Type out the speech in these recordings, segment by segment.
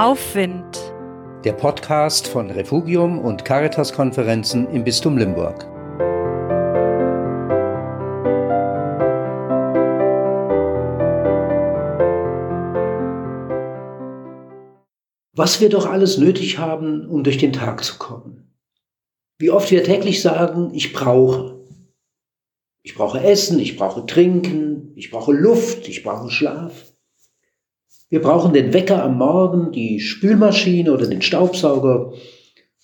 Aufwind. Der Podcast von Refugium und Caritas-Konferenzen im Bistum Limburg. Was wir doch alles nötig haben, um durch den Tag zu kommen. Wie oft wir täglich sagen, ich brauche. Ich brauche Essen, ich brauche Trinken, ich brauche Luft, ich brauche Schlaf. Wir brauchen den Wecker am Morgen, die Spülmaschine oder den Staubsauger.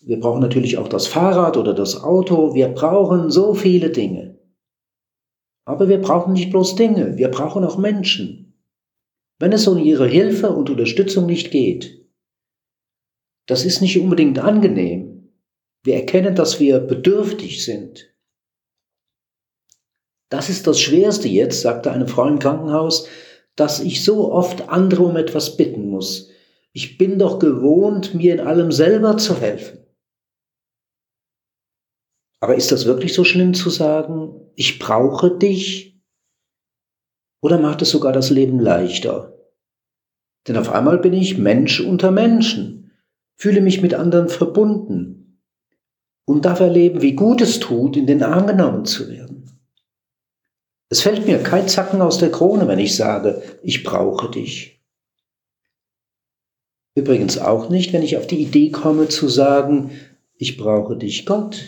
Wir brauchen natürlich auch das Fahrrad oder das Auto. Wir brauchen so viele Dinge. Aber wir brauchen nicht bloß Dinge, wir brauchen auch Menschen. Wenn es um ihre Hilfe und Unterstützung nicht geht, das ist nicht unbedingt angenehm. Wir erkennen, dass wir bedürftig sind. Das ist das Schwerste jetzt, sagte eine Frau im Krankenhaus, dass ich so oft andere um etwas bitten muss. Ich bin doch gewohnt, mir in allem selber zu helfen. Aber ist das wirklich so schlimm zu sagen, ich brauche dich? Oder macht es sogar das Leben leichter? Denn auf einmal bin ich Mensch unter Menschen, fühle mich mit anderen verbunden und darf erleben, wie gut es tut, in den Arm genommen zu werden. Es fällt mir kein Zacken aus der Krone, wenn ich sage, ich brauche dich. Übrigens auch nicht, wenn ich auf die Idee komme zu sagen, ich brauche dich Gott.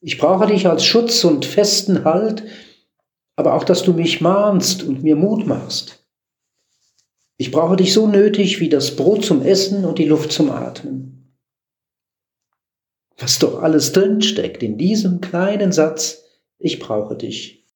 Ich brauche dich als Schutz und festen Halt, aber auch, dass du mich mahnst und mir Mut machst. Ich brauche dich so nötig wie das Brot zum Essen und die Luft zum Atmen. Was doch alles drinsteckt in diesem kleinen Satz, ich brauche dich.